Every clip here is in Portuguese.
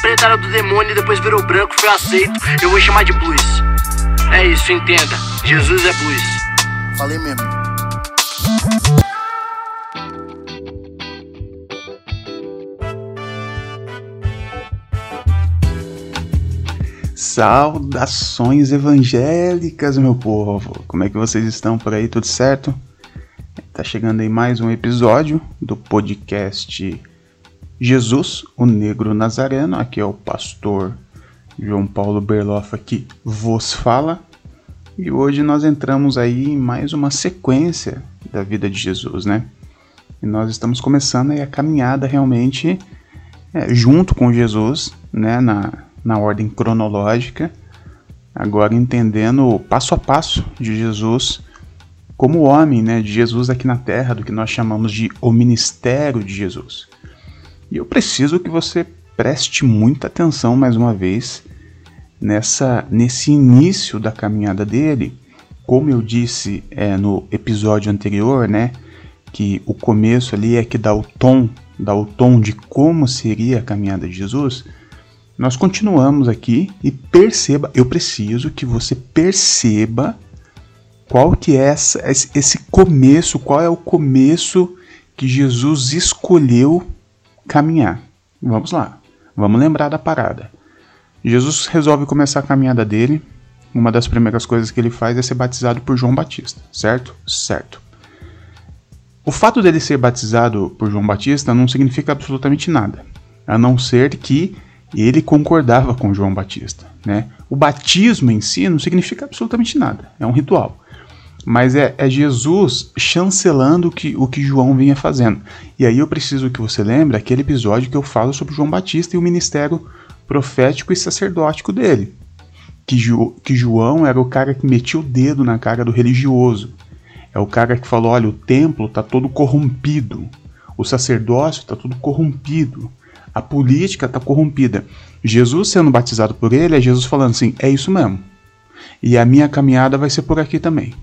preta era do demônio e depois virou branco, foi aceito. Eu vou chamar de blues. É isso, entenda. Jesus é blues. Falei mesmo. Saudações evangélicas, meu povo! Como é que vocês estão por aí? Tudo certo? Tá chegando aí mais um episódio do podcast Jesus, o Negro Nazareno. Aqui é o pastor João Paulo Berloff que vos fala. E hoje nós entramos aí em mais uma sequência da vida de Jesus, né? E nós estamos começando aí a caminhada realmente é, junto com Jesus, né? Na, na ordem cronológica, agora entendendo o passo a passo de Jesus como homem, né, de Jesus aqui na terra, do que nós chamamos de o ministério de Jesus. E eu preciso que você preste muita atenção mais uma vez nessa nesse início da caminhada dele, como eu disse é, no episódio anterior, né, que o começo ali é que dá o tom, dá o tom de como seria a caminhada de Jesus nós continuamos aqui e perceba, eu preciso que você perceba qual que é essa, esse começo, qual é o começo que Jesus escolheu caminhar. Vamos lá, vamos lembrar da parada. Jesus resolve começar a caminhada dele. Uma das primeiras coisas que ele faz é ser batizado por João Batista, certo? Certo. O fato dele ser batizado por João Batista não significa absolutamente nada, a não ser que ele concordava com João Batista. Né? O batismo em si não significa absolutamente nada, é um ritual. Mas é, é Jesus chancelando que, o que João vinha fazendo. E aí eu preciso que você lembre aquele episódio que eu falo sobre João Batista e o ministério profético e sacerdótico dele. Que, jo, que João era o cara que metia o dedo na cara do religioso. É o cara que falou: olha, o templo está todo corrompido, o sacerdócio está todo corrompido a política está corrompida. Jesus sendo batizado por ele, é Jesus falando assim: é isso mesmo. E a minha caminhada vai ser por aqui também.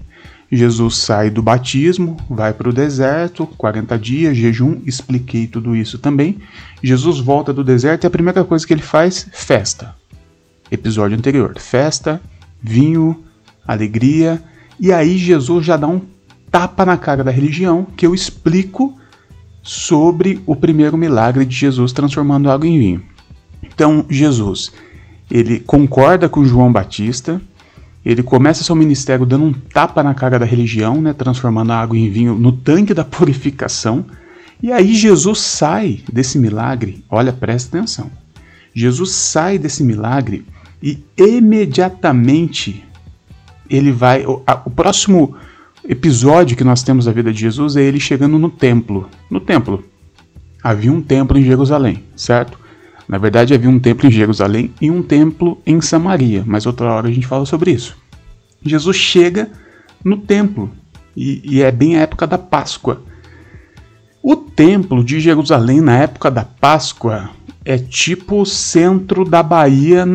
Jesus sai do batismo, vai para o deserto, 40 dias, jejum, expliquei tudo isso também. Jesus volta do deserto e a primeira coisa que ele faz, festa. Episódio anterior, festa, vinho, alegria. E aí Jesus já dá um tapa na cara da religião que eu explico sobre o primeiro milagre de Jesus transformando água em vinho. Então, Jesus, ele concorda com João Batista, ele começa seu ministério dando um tapa na cara da religião, né, transformando a água em vinho no tanque da purificação. E aí Jesus sai desse milagre, olha, presta atenção. Jesus sai desse milagre e imediatamente ele vai. O, a, o próximo episódio que nós temos da vida de Jesus é ele chegando no templo. No templo. Havia um templo em Jerusalém, certo? Na verdade, havia um templo em Jerusalém e um templo em Samaria, mas outra hora a gente fala sobre isso. Jesus chega no templo e, e é bem a época da Páscoa. O templo de Jerusalém na época da Páscoa é tipo o centro da Bahia,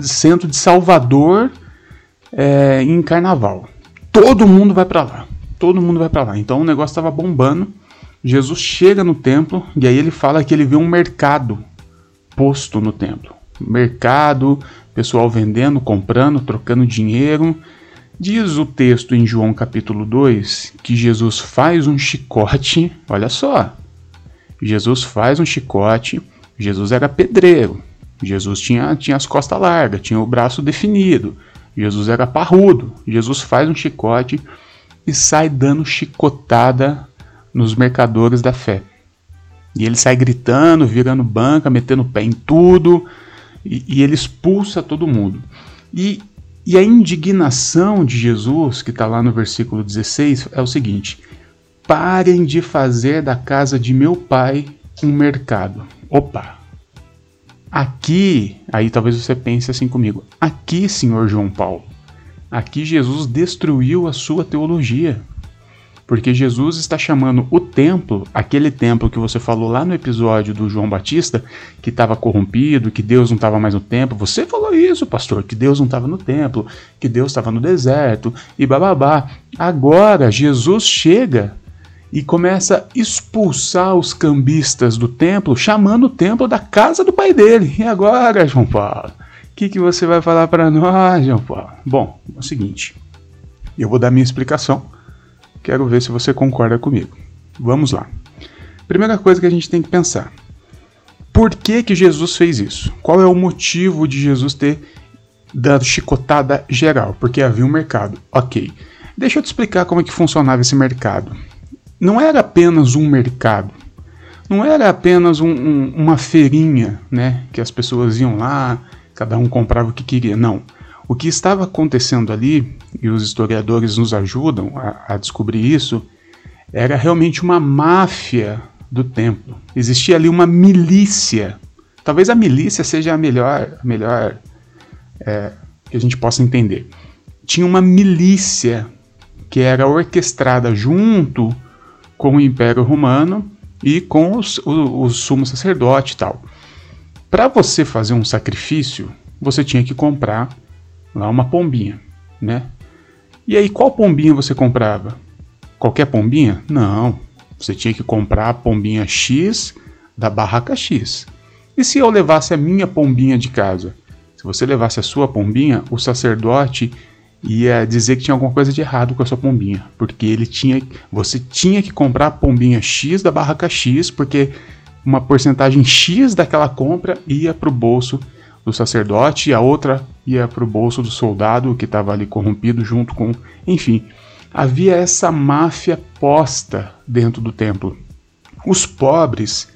centro de Salvador é, em Carnaval todo mundo vai para lá. Todo mundo vai para lá. Então o negócio estava bombando. Jesus chega no templo e aí ele fala que ele vê um mercado posto no templo. Mercado, pessoal vendendo, comprando, trocando dinheiro. Diz o texto em João capítulo 2 que Jesus faz um chicote. Olha só. Jesus faz um chicote. Jesus era pedreiro. Jesus tinha, tinha as costas largas, tinha o braço definido. Jesus era parrudo. Jesus faz um chicote e sai dando chicotada nos mercadores da fé. E ele sai gritando, virando banca, metendo pé em tudo, e, e ele expulsa todo mundo. E, e a indignação de Jesus, que está lá no versículo 16, é o seguinte: parem de fazer da casa de meu pai um mercado. Opa! Aqui, aí talvez você pense assim comigo, aqui, senhor João Paulo, aqui Jesus destruiu a sua teologia. Porque Jesus está chamando o templo, aquele templo que você falou lá no episódio do João Batista, que estava corrompido, que Deus não estava mais no templo. Você falou isso, pastor, que Deus não estava no templo, que Deus estava no deserto e bababá. Agora Jesus chega e começa a expulsar os cambistas do templo, chamando o templo da casa do pai dele. E agora, João Paulo? O que, que você vai falar para nós, João Paulo? Bom, é o seguinte, eu vou dar minha explicação. Quero ver se você concorda comigo. Vamos lá. Primeira coisa que a gente tem que pensar: por que, que Jesus fez isso? Qual é o motivo de Jesus ter dado chicotada geral? Porque havia um mercado. Ok. Deixa eu te explicar como é que funcionava esse mercado. Não era apenas um mercado. Não era apenas um, um, uma feirinha, né? Que as pessoas iam lá, cada um comprava o que queria. Não. O que estava acontecendo ali, e os historiadores nos ajudam a, a descobrir isso, era realmente uma máfia do templo. Existia ali uma milícia. Talvez a milícia seja a melhor, a melhor é, que a gente possa entender. Tinha uma milícia que era orquestrada junto com o Império Romano e com os, o, o sumo sacerdote e tal. Para você fazer um sacrifício, você tinha que comprar lá uma pombinha, né? E aí, qual pombinha você comprava? Qualquer pombinha? Não. Você tinha que comprar a pombinha X da barraca X. E se eu levasse a minha pombinha de casa? Se você levasse a sua pombinha, o sacerdote ia dizer que tinha alguma coisa de errado com a sua pombinha, porque ele tinha, você tinha que comprar a pombinha X da barraca X, porque uma porcentagem X daquela compra ia para o bolso do sacerdote e a outra ia para o bolso do soldado que estava ali corrompido junto com, enfim, havia essa máfia posta dentro do templo. Os pobres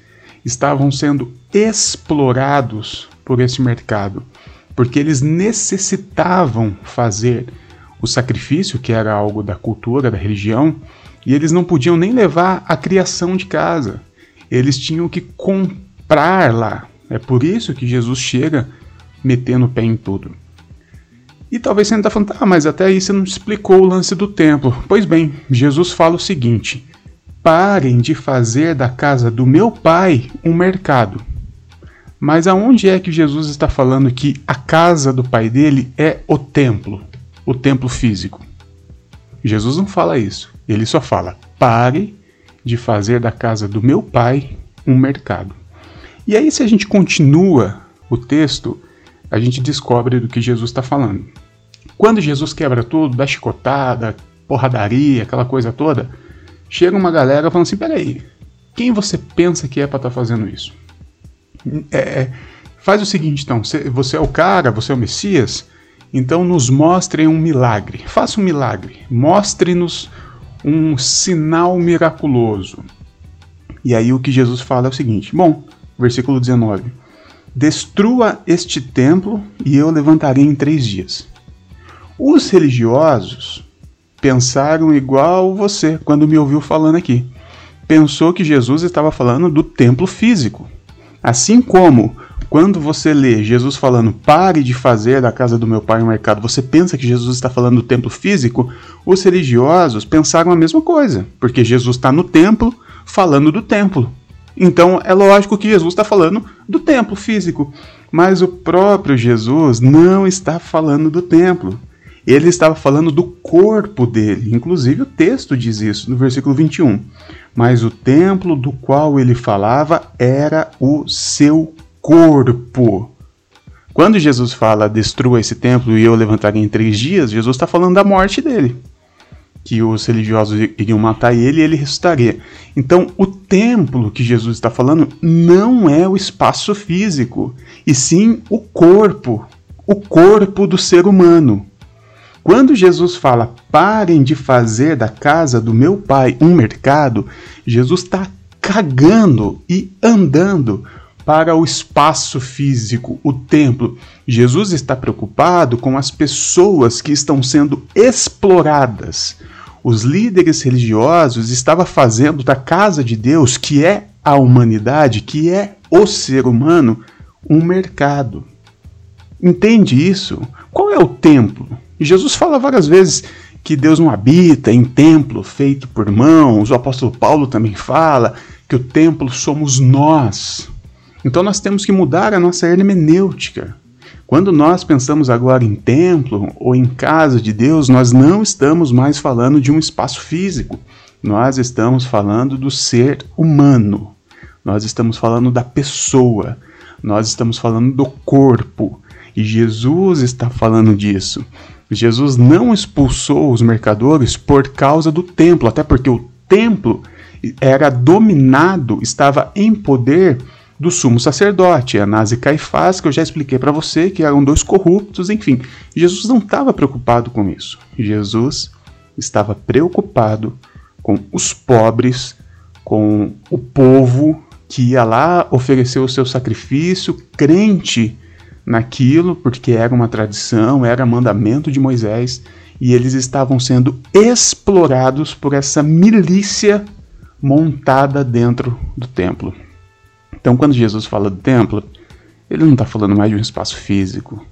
estavam sendo explorados por esse mercado, porque eles necessitavam fazer o sacrifício, que era algo da cultura, da religião, e eles não podiam nem levar a criação de casa. Eles tinham que comprar lá. É por isso que Jesus chega metendo o pé em tudo. E talvez você ainda falando, ah, mas até aí você não explicou o lance do templo. Pois bem, Jesus fala o seguinte: parem de fazer da casa do meu pai um mercado. Mas aonde é que Jesus está falando que a casa do pai dele é o templo, o templo físico? Jesus não fala isso. Ele só fala: pare de fazer da casa do meu pai um mercado. E aí, se a gente continua o texto, a gente descobre do que Jesus está falando. Quando Jesus quebra tudo, dá chicotada, porradaria, aquela coisa toda, chega uma galera falando assim: peraí, quem você pensa que é para estar tá fazendo isso? É, é, faz o seguinte, então, você é o cara, você é o Messias, então nos mostre um milagre. Faça um milagre, mostre-nos um sinal miraculoso. E aí o que Jesus fala é o seguinte: bom, versículo 19 Destrua este templo e eu levantarei em três dias. Os religiosos pensaram igual você quando me ouviu falando aqui. Pensou que Jesus estava falando do templo físico. Assim como quando você lê Jesus falando pare de fazer da casa do meu pai um mercado, você pensa que Jesus está falando do templo físico, os religiosos pensaram a mesma coisa, porque Jesus está no templo falando do templo. Então é lógico que Jesus está falando do templo físico, mas o próprio Jesus não está falando do templo. Ele estava falando do corpo dele. Inclusive o texto diz isso no versículo 21. Mas o templo do qual ele falava era o seu corpo. Quando Jesus fala destrua esse templo e eu levantarei em três dias, Jesus está falando da morte dele que os religiosos iriam matar ele e ele ressuscitaria. Então, o templo que Jesus está falando não é o espaço físico, e sim o corpo, o corpo do ser humano. Quando Jesus fala, parem de fazer da casa do meu pai um mercado, Jesus está cagando e andando para o espaço físico, o templo. Jesus está preocupado com as pessoas que estão sendo exploradas os líderes religiosos estavam fazendo da casa de Deus, que é a humanidade, que é o ser humano, um mercado. Entende isso? Qual é o templo? Jesus fala várias vezes que Deus não habita em templo feito por mãos. O apóstolo Paulo também fala que o templo somos nós. Então nós temos que mudar a nossa hermenêutica. Quando nós pensamos agora em templo ou em casa de Deus, nós não estamos mais falando de um espaço físico. Nós estamos falando do ser humano. Nós estamos falando da pessoa. Nós estamos falando do corpo. E Jesus está falando disso. Jesus não expulsou os mercadores por causa do templo, até porque o templo era dominado, estava em poder do sumo sacerdote, Anás e Caifás, que eu já expliquei para você, que eram dois corruptos, enfim. Jesus não estava preocupado com isso. Jesus estava preocupado com os pobres, com o povo que ia lá oferecer o seu sacrifício, crente naquilo, porque era uma tradição, era mandamento de Moisés, e eles estavam sendo explorados por essa milícia montada dentro do templo. Então, quando Jesus fala do templo, ele não está falando mais de um espaço físico.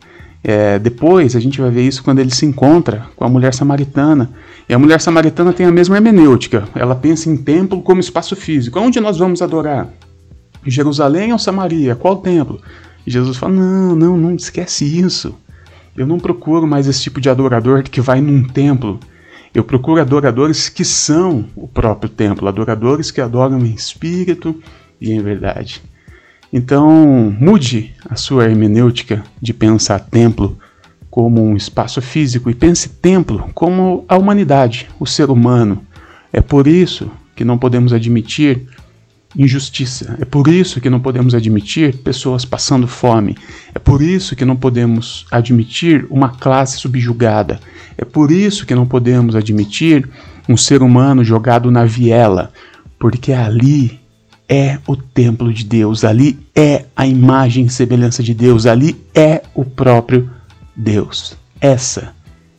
É, depois a gente vai ver isso quando ele se encontra com a mulher samaritana. E a mulher samaritana tem a mesma hermenêutica. Ela pensa em templo como espaço físico. Onde nós vamos adorar? Jerusalém ou Samaria? Qual templo? E Jesus fala: Não, não, não esquece isso. Eu não procuro mais esse tipo de adorador que vai num templo. Eu procuro adoradores que são o próprio templo, adoradores que adoram em espírito e em verdade. Então, mude a sua hermenêutica de pensar templo como um espaço físico e pense templo como a humanidade, o ser humano. É por isso que não podemos admitir injustiça. É por isso que não podemos admitir pessoas passando fome. É por isso que não podemos admitir uma classe subjugada. É por isso que não podemos admitir um ser humano jogado na viela, porque ali é o templo de Deus, ali é a imagem e semelhança de Deus, ali é o próprio Deus. Essa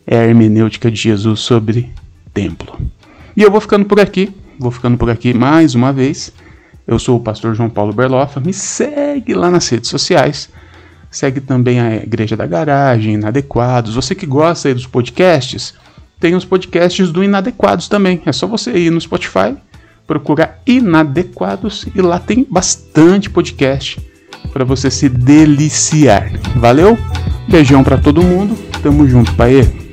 é a hermenêutica de Jesus sobre templo. E eu vou ficando por aqui, vou ficando por aqui mais uma vez. Eu sou o pastor João Paulo Berloffa. Me segue lá nas redes sociais. Segue também a Igreja da Garagem, Inadequados. Você que gosta dos podcasts, tem os podcasts do Inadequados também. É só você ir no Spotify, procurar Inadequados e lá tem bastante podcast para você se deliciar. Valeu? Beijão para todo mundo. Tamo junto, pai.